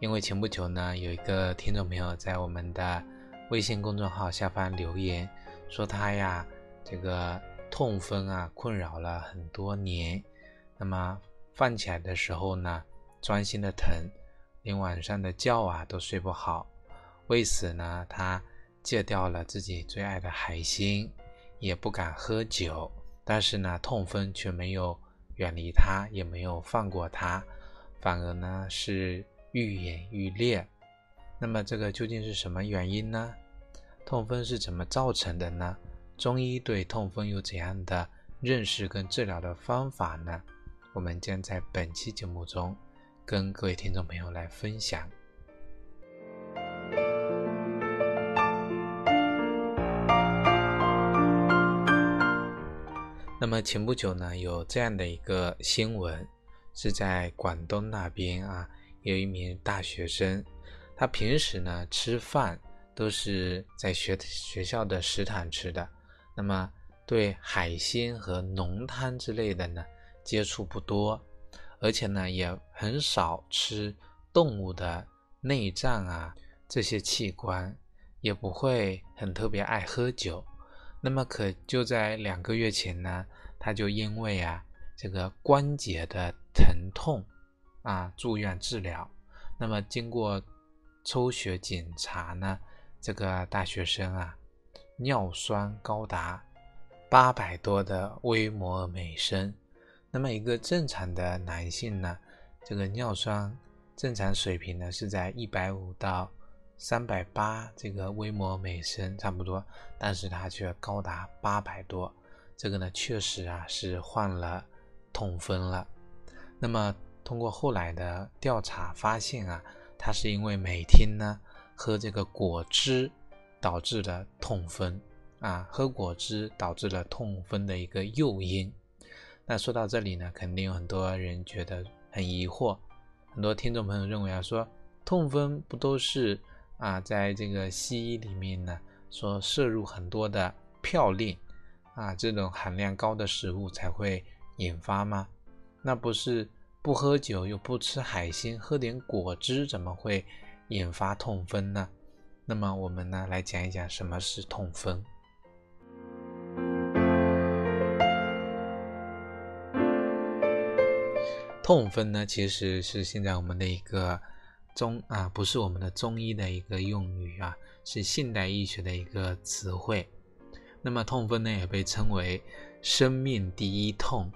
因为前不久呢，有一个听众朋友在我们的微信公众号下方留言，说他呀这个痛风啊困扰了很多年，那么放起来的时候呢，钻心的疼，连晚上的觉啊都睡不好。为此呢，他戒掉了自己最爱的海鲜，也不敢喝酒，但是呢，痛风却没有远离他，也没有放过他，反而呢是。愈演愈烈，那么这个究竟是什么原因呢？痛风是怎么造成的呢？中医对痛风有怎样的认识跟治疗的方法呢？我们将在本期节目中跟各位听众朋友来分享。那么前不久呢，有这样的一个新闻，是在广东那边啊。有一名大学生，他平时呢吃饭都是在学学校的食堂吃的，那么对海鲜和浓汤之类的呢接触不多，而且呢也很少吃动物的内脏啊这些器官，也不会很特别爱喝酒。那么可就在两个月前呢，他就因为啊这个关节的疼痛。啊，住院治疗。那么经过抽血检查呢，这个大学生啊，尿酸高达八百多的微摩尔每升。那么一个正常的男性呢，这个尿酸正常水平呢是在一百五到三百八这个微摩尔每升差不多，但是他却高达八百多，这个呢确实啊是患了痛风了。那么。通过后来的调查发现啊，他是因为每天呢喝这个果汁导致的痛风啊，喝果汁导致了痛风的一个诱因。那说到这里呢，肯定有很多人觉得很疑惑，很多听众朋友认为啊，说痛风不都是啊，在这个西医里面呢，说摄入很多的嘌呤啊这种含量高的食物才会引发吗？那不是？不喝酒又不吃海鲜，喝点果汁怎么会引发痛风呢？那么我们呢来讲一讲什么是痛风。痛风呢其实是现在我们的一个中啊，不是我们的中医的一个用语啊，是现代医学的一个词汇。那么痛风呢也被称为生命第一痛。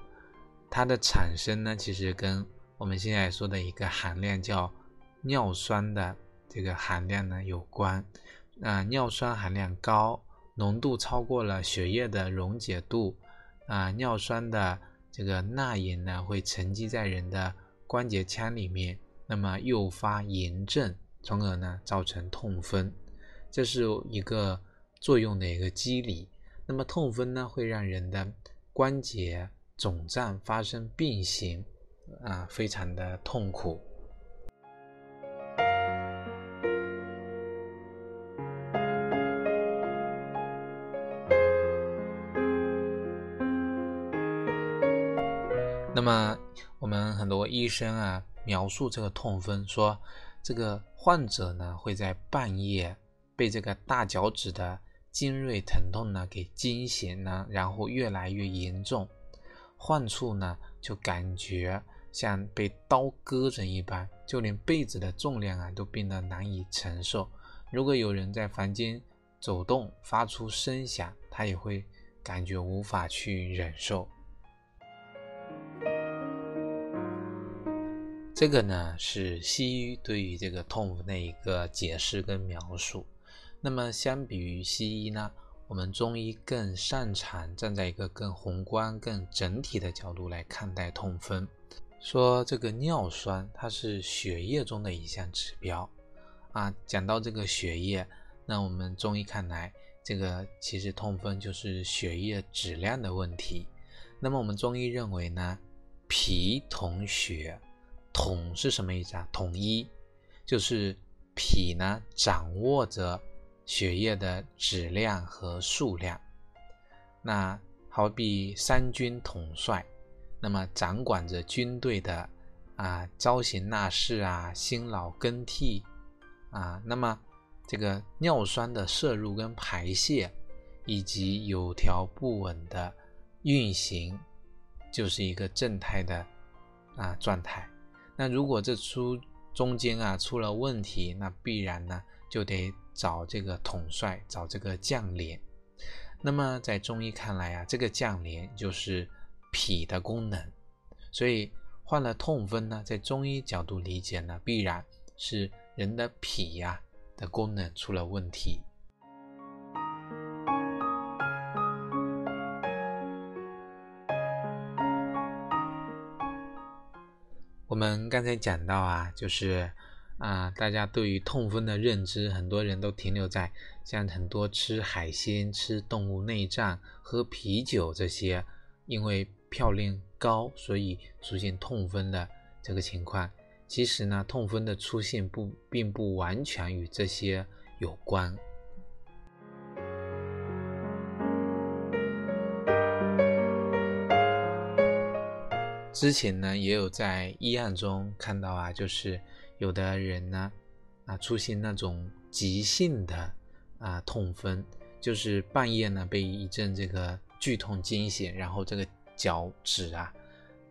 它的产生呢，其实跟我们现在说的一个含量叫尿酸的这个含量呢有关。啊，尿酸含量高，浓度超过了血液的溶解度，啊，尿酸的这个钠盐呢会沉积在人的关节腔里面，那么诱发炎症，从而呢造成痛风，这是一个作用的一个机理。那么痛风呢会让人的关节。肿胀发生变形，啊，非常的痛苦。那么，我们很多医生啊，描述这个痛风，说这个患者呢会在半夜被这个大脚趾的尖锐疼痛呢给惊醒呢，然后越来越严重。患处呢，就感觉像被刀割着一般，就连被子的重量啊都变得难以承受。如果有人在房间走动发出声响，他也会感觉无法去忍受。这个呢是西医对于这个痛风的一个解释跟描述。那么相比于西医呢？我们中医更擅长站在一个更宏观、更整体的角度来看待痛风，说这个尿酸它是血液中的一项指标，啊，讲到这个血液，那我们中医看来，这个其实痛风就是血液质量的问题。那么我们中医认为呢，脾统血，统是什么意思啊？统一，就是脾呢掌握着血液的质量和数量。那好比三军统帅，那么掌管着军队的啊招行纳士啊，辛劳更替。啊，那么这个尿酸的摄入跟排泄，以及有条不紊的运行，就是一个正态的啊状态。那如果这出中间啊出了问题，那必然呢就得找这个统帅，找这个将领。那么在中医看来啊，这个将领就是脾的功能。所以患了痛风呢，在中医角度理解呢，必然是。人的脾呀的功能出了问题。我们刚才讲到啊，就是啊，大家对于痛风的认知，很多人都停留在像很多吃海鲜、吃动物内脏、喝啤酒这些，因为嘌呤高，所以出现痛风的这个情况。其实呢，痛风的出现不并不完全与这些有关。之前呢，也有在医案中看到啊，就是有的人呢，啊出现那种急性的啊痛风，就是半夜呢被一阵这个剧痛惊醒，然后这个脚趾啊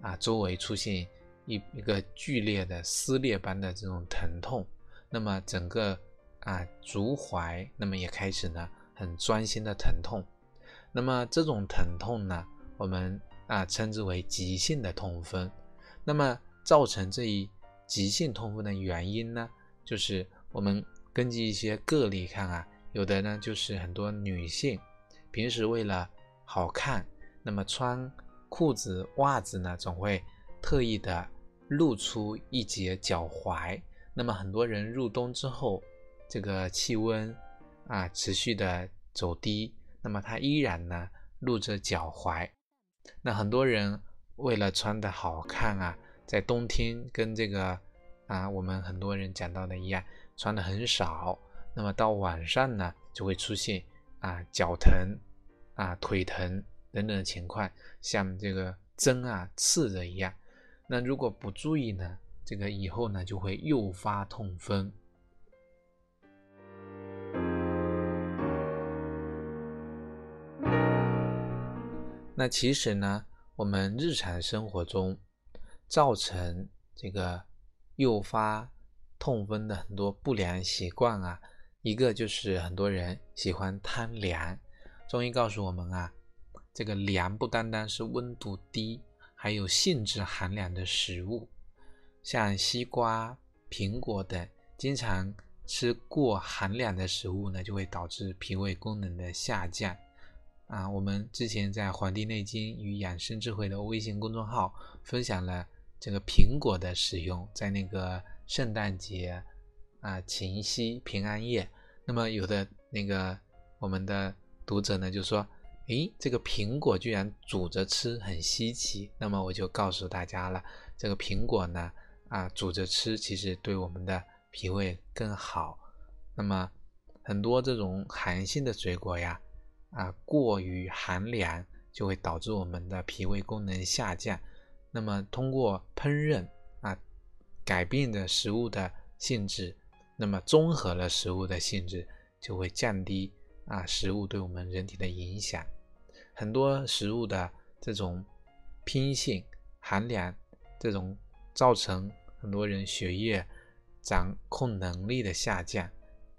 啊周围出现。一一个剧烈的撕裂般的这种疼痛，那么整个啊足踝，那么也开始呢很专心的疼痛，那么这种疼痛呢，我们啊称之为急性的痛风。那么造成这一急性痛风的原因呢，就是我们根据一些个例看啊，有的呢就是很多女性平时为了好看，那么穿裤子袜子呢总会特意的。露出一截脚踝，那么很多人入冬之后，这个气温啊持续的走低，那么他依然呢露着脚踝。那很多人为了穿的好看啊，在冬天跟这个啊我们很多人讲到的一样，穿的很少，那么到晚上呢就会出现啊脚疼啊腿疼等等的情况，像这个针啊刺着一样。那如果不注意呢？这个以后呢就会诱发痛风。那其实呢，我们日常生活中造成这个诱发痛风的很多不良习惯啊，一个就是很多人喜欢贪凉。中医告诉我们啊，这个凉不单单是温度低。还有性质寒凉的食物，像西瓜、苹果等，经常吃过寒凉的食物呢，就会导致脾胃功能的下降。啊，我们之前在《黄帝内经与养生智慧》的微信公众号分享了这个苹果的使用，在那个圣诞节啊、秦夕、平安夜，那么有的那个我们的读者呢就说。诶，这个苹果居然煮着吃，很稀奇。那么我就告诉大家了，这个苹果呢，啊，煮着吃其实对我们的脾胃更好。那么很多这种寒性的水果呀，啊，过于寒凉就会导致我们的脾胃功能下降。那么通过烹饪啊，改变的食物的性质，那么综合了食物的性质，就会降低。啊，食物对我们人体的影响，很多食物的这种偏性寒凉，这种造成很多人血液掌控能力的下降，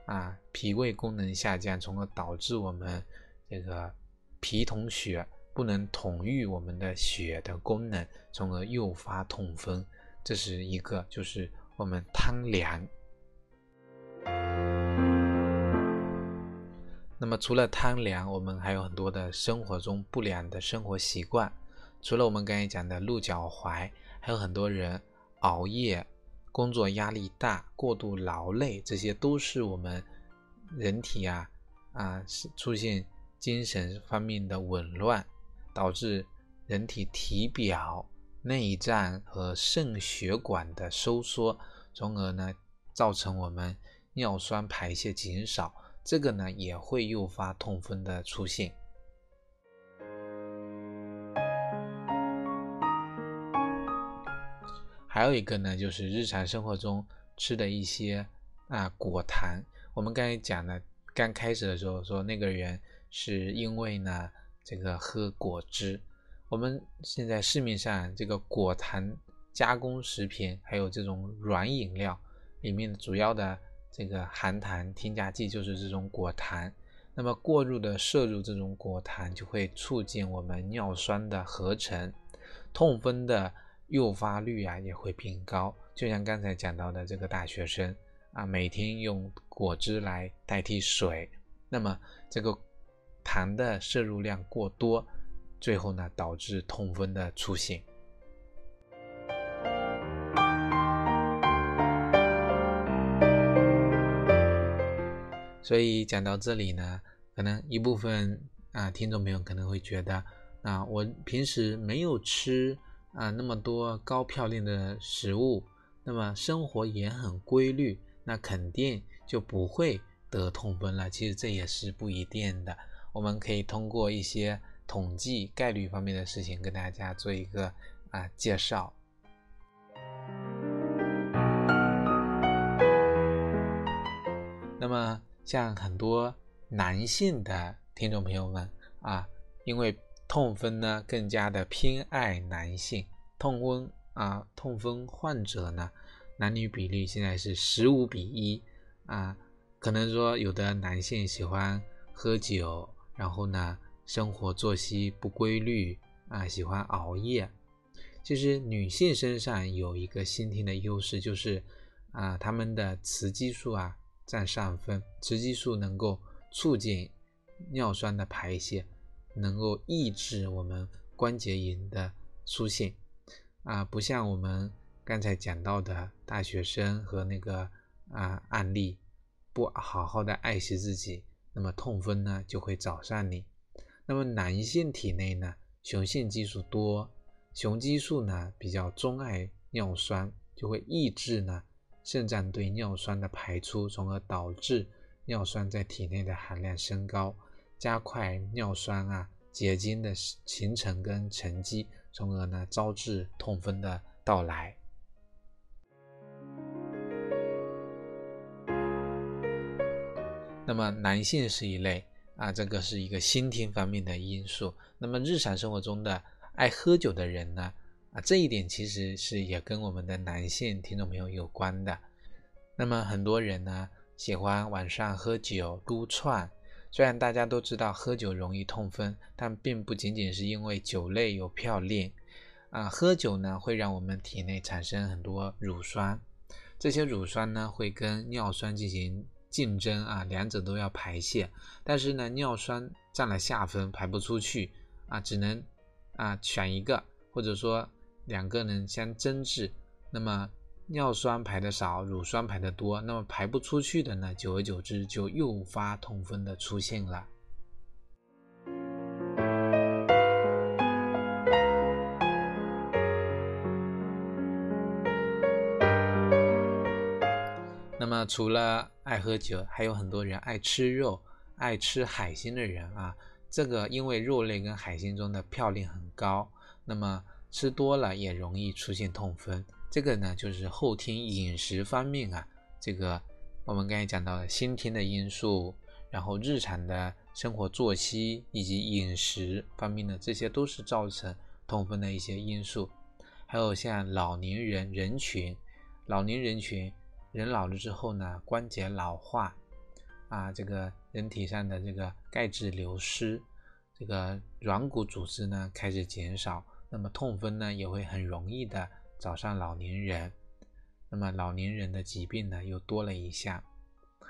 啊，脾胃功能下降，从而导致我们这个脾统血不能统御我们的血的功能，从而诱发痛风。这是一个，就是我们贪凉。那么除了贪凉，我们还有很多的生活中不良的生活习惯。除了我们刚才讲的露脚踝，还有很多人熬夜工作压力大、过度劳累，这些都是我们人体啊啊是出现精神方面的紊乱，导致人体体表、内脏和肾血管的收缩，从而呢造成我们尿酸排泄减少，这个呢也会诱发痛风的出现。还有一个呢，就是日常生活中吃的一些啊果糖。我们刚才讲的，刚开始的时候说那个人是因为呢这个喝果汁。我们现在市面上这个果糖加工食品，还有这种软饮料里面主要的这个含糖添加剂就是这种果糖。那么过度的摄入这种果糖，就会促进我们尿酸的合成，痛风的。诱发率啊也会变高，就像刚才讲到的这个大学生啊，每天用果汁来代替水，那么这个糖的摄入量过多，最后呢导致痛风的出现。所以讲到这里呢，可能一部分啊听众朋友可能会觉得啊，我平时没有吃。啊，那么多高嘌呤的食物，那么生活也很规律，那肯定就不会得痛风了。其实这也是不一定的，我们可以通过一些统计概率方面的事情跟大家做一个啊介绍。那么像很多男性的听众朋友们啊，因为痛风呢，更加的偏爱男性。痛风啊，痛风患者呢，男女比例现在是十五比一啊。可能说有的男性喜欢喝酒，然后呢，生活作息不规律啊，喜欢熬夜。其实女性身上有一个先天的优势，就是啊，她们的雌激素啊占上风，雌激素能够促进尿酸的排泄，能够抑制我们关节炎的出现。啊，不像我们刚才讲到的大学生和那个啊案例，不好好的爱惜自己，那么痛风呢就会找上你。那么男性体内呢，雄性激素多，雄激素呢比较钟爱尿酸，就会抑制呢肾脏对尿酸的排出，从而导致尿酸在体内的含量升高，加快尿酸啊结晶的形成跟沉积。从而呢，招致痛风的到来。那么男性是一类啊，这个是一个先天方面的因素。那么日常生活中的爱喝酒的人呢，啊，这一点其实是也跟我们的男性听众朋友有关的。那么很多人呢，喜欢晚上喝酒撸串。虽然大家都知道喝酒容易痛风，但并不仅仅是因为酒类有嘌呤啊。喝酒呢会让我们体内产生很多乳酸，这些乳酸呢会跟尿酸进行竞争啊，两者都要排泄。但是呢，尿酸占了下风，排不出去啊，只能啊选一个，或者说两个人相争执，那么。尿酸排的少，乳酸排的多，那么排不出去的呢？久而久之就诱发痛风的出现了。除了爱喝酒，还有很多人爱吃肉、爱吃海鲜的人啊。这个因为肉类跟海鲜中的嘌呤很高，那么吃多了也容易出现痛风。这个呢，就是后天饮食方面啊，这个我们刚才讲到的先天的因素，然后日常的生活作息以及饮食方面的，这些都是造成痛风的一些因素。还有像老年人人群，老年人群人老了之后呢，关节老化啊，这个人体上的这个钙质流失，这个软骨组织呢开始减少，那么痛风呢也会很容易的。找上老年人，那么老年人的疾病呢又多了一项，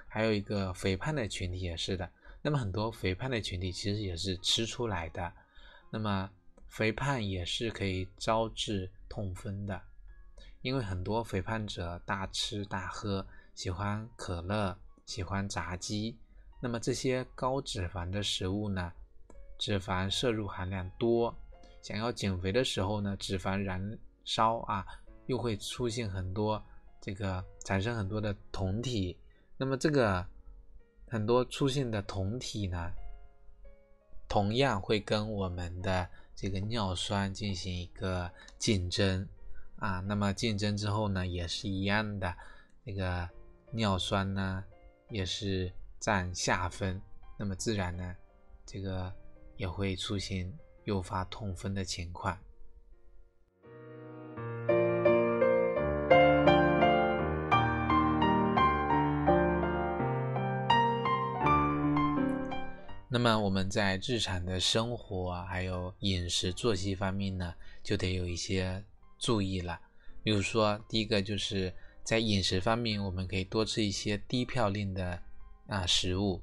还有一个肥胖的群体也是的。那么很多肥胖的群体其实也是吃出来的，那么肥胖也是可以招致痛风的，因为很多肥胖者大吃大喝，喜欢可乐，喜欢炸鸡，那么这些高脂肪的食物呢，脂肪摄入含量多，想要减肥的时候呢，脂肪燃烧啊，又会出现很多这个产生很多的酮体，那么这个很多出现的酮体呢，同样会跟我们的这个尿酸进行一个竞争。啊，那么竞争之后呢，也是一样的，那个尿酸呢也是占下风，那么自然呢，这个也会出现诱发痛风的情况。那么我们在日常的生活还有饮食作息方面呢，就得有一些。注意了，比如说，第一个就是在饮食方面，我们可以多吃一些低嘌呤的啊食物，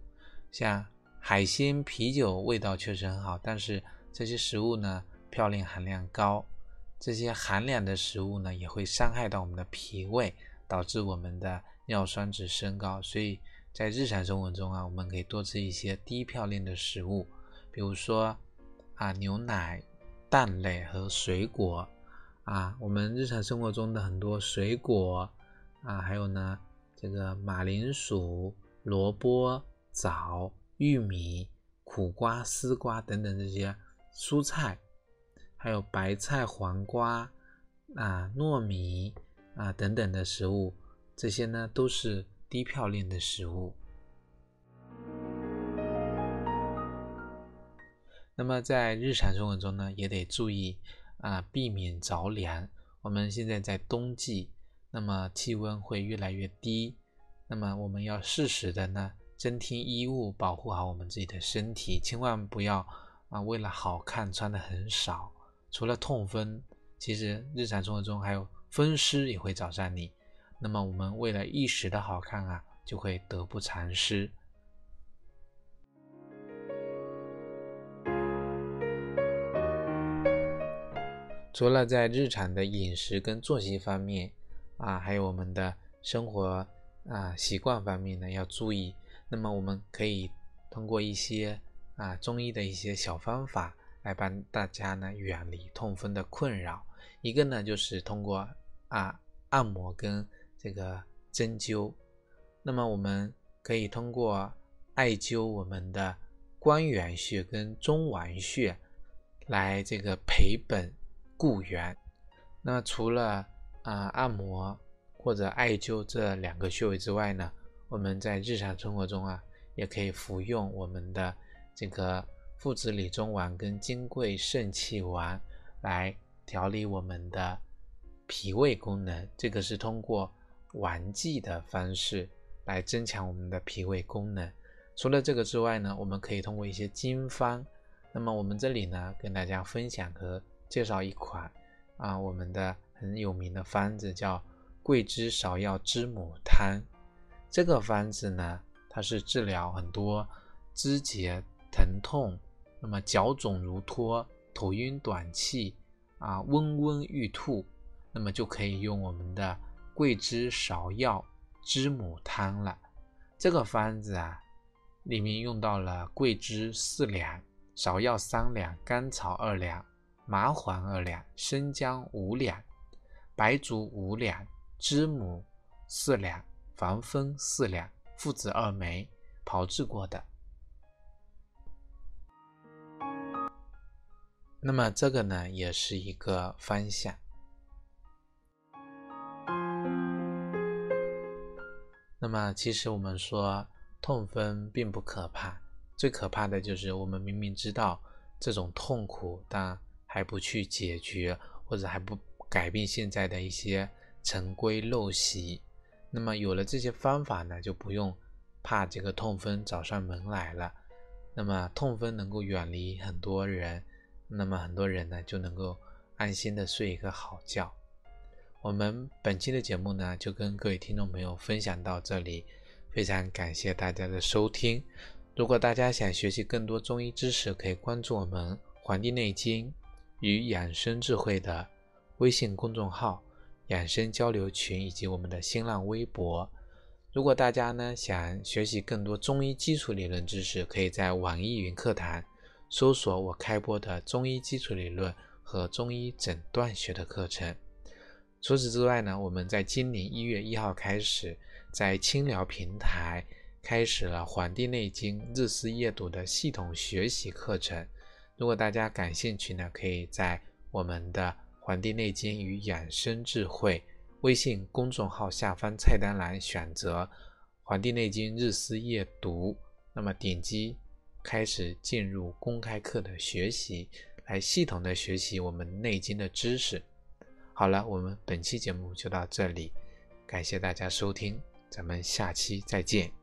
像海鲜、啤酒，味道确实很好，但是这些食物呢，嘌呤含量高，这些含量的食物呢，也会伤害到我们的脾胃，导致我们的尿酸值升高。所以在日常生活中啊，我们可以多吃一些低嘌呤的食物，比如说啊牛奶、蛋类和水果。啊，我们日常生活中的很多水果啊，还有呢，这个马铃薯、萝卜、枣、玉米、苦瓜、丝瓜等等这些蔬菜，还有白菜、黄瓜啊、糯米啊等等的食物，这些呢都是低嘌呤的食物。那么在日常生活中呢，也得注意。啊，避免着凉。我们现在在冬季，那么气温会越来越低，那么我们要适时的呢增添衣物，保护好我们自己的身体，千万不要啊为了好看穿的很少。除了痛风，其实日常生活中还有风湿也会找上你。那么我们为了一时的好看啊，就会得不偿失。除了在日常的饮食跟作息方面啊，还有我们的生活啊习惯方面呢要注意。那么我们可以通过一些啊中医的一些小方法来帮大家呢远离痛风的困扰。一个呢就是通过啊按摩跟这个针灸。那么我们可以通过艾灸我们的关元穴跟中脘穴来这个培本。固元，那除了啊按摩或者艾灸这两个穴位之外呢，我们在日常生活中啊，也可以服用我们的这个附子理中丸跟金匮肾气丸来调理我们的脾胃功能。这个是通过丸剂的方式来增强我们的脾胃功能。除了这个之外呢，我们可以通过一些经方。那么我们这里呢，跟大家分享和。介绍一款啊，我们的很有名的方子叫桂枝芍药知母汤。这个方子呢，它是治疗很多肢节疼痛，那么脚肿如脱、头晕短气啊、温温欲吐，那么就可以用我们的桂枝芍药知母汤了。这个方子啊，里面用到了桂枝四两、芍药三两、甘草二两。麻黄二两，生姜五两，白术五两，知母四两，防风四两，附子二枚，炮制过的。那么这个呢，也是一个方向。那么其实我们说痛风并不可怕，最可怕的就是我们明明知道这种痛苦，但还不去解决，或者还不改变现在的一些陈规陋习，那么有了这些方法呢，就不用怕这个痛风找上门来了。那么痛风能够远离很多人，那么很多人呢就能够安心的睡一个好觉。我们本期的节目呢就跟各位听众朋友分享到这里，非常感谢大家的收听。如果大家想学习更多中医知识，可以关注我们《黄帝内经》。与养生智慧的微信公众号“养生交流群以及我们的新浪微博。如果大家呢想学习更多中医基础理论知识，可以在网易云课堂搜索我开播的中医基础理论和中医诊断学的课程。除此之外呢，我们在今年一月一号开始，在清聊平台开始了《黄帝内经日思夜读》的系统学习课程。如果大家感兴趣呢，可以在我们的《黄帝内经与养生智慧》微信公众号下方菜单栏选择《黄帝内经日思夜读》，那么点击开始进入公开课的学习，来系统的学习我们内经的知识。好了，我们本期节目就到这里，感谢大家收听，咱们下期再见。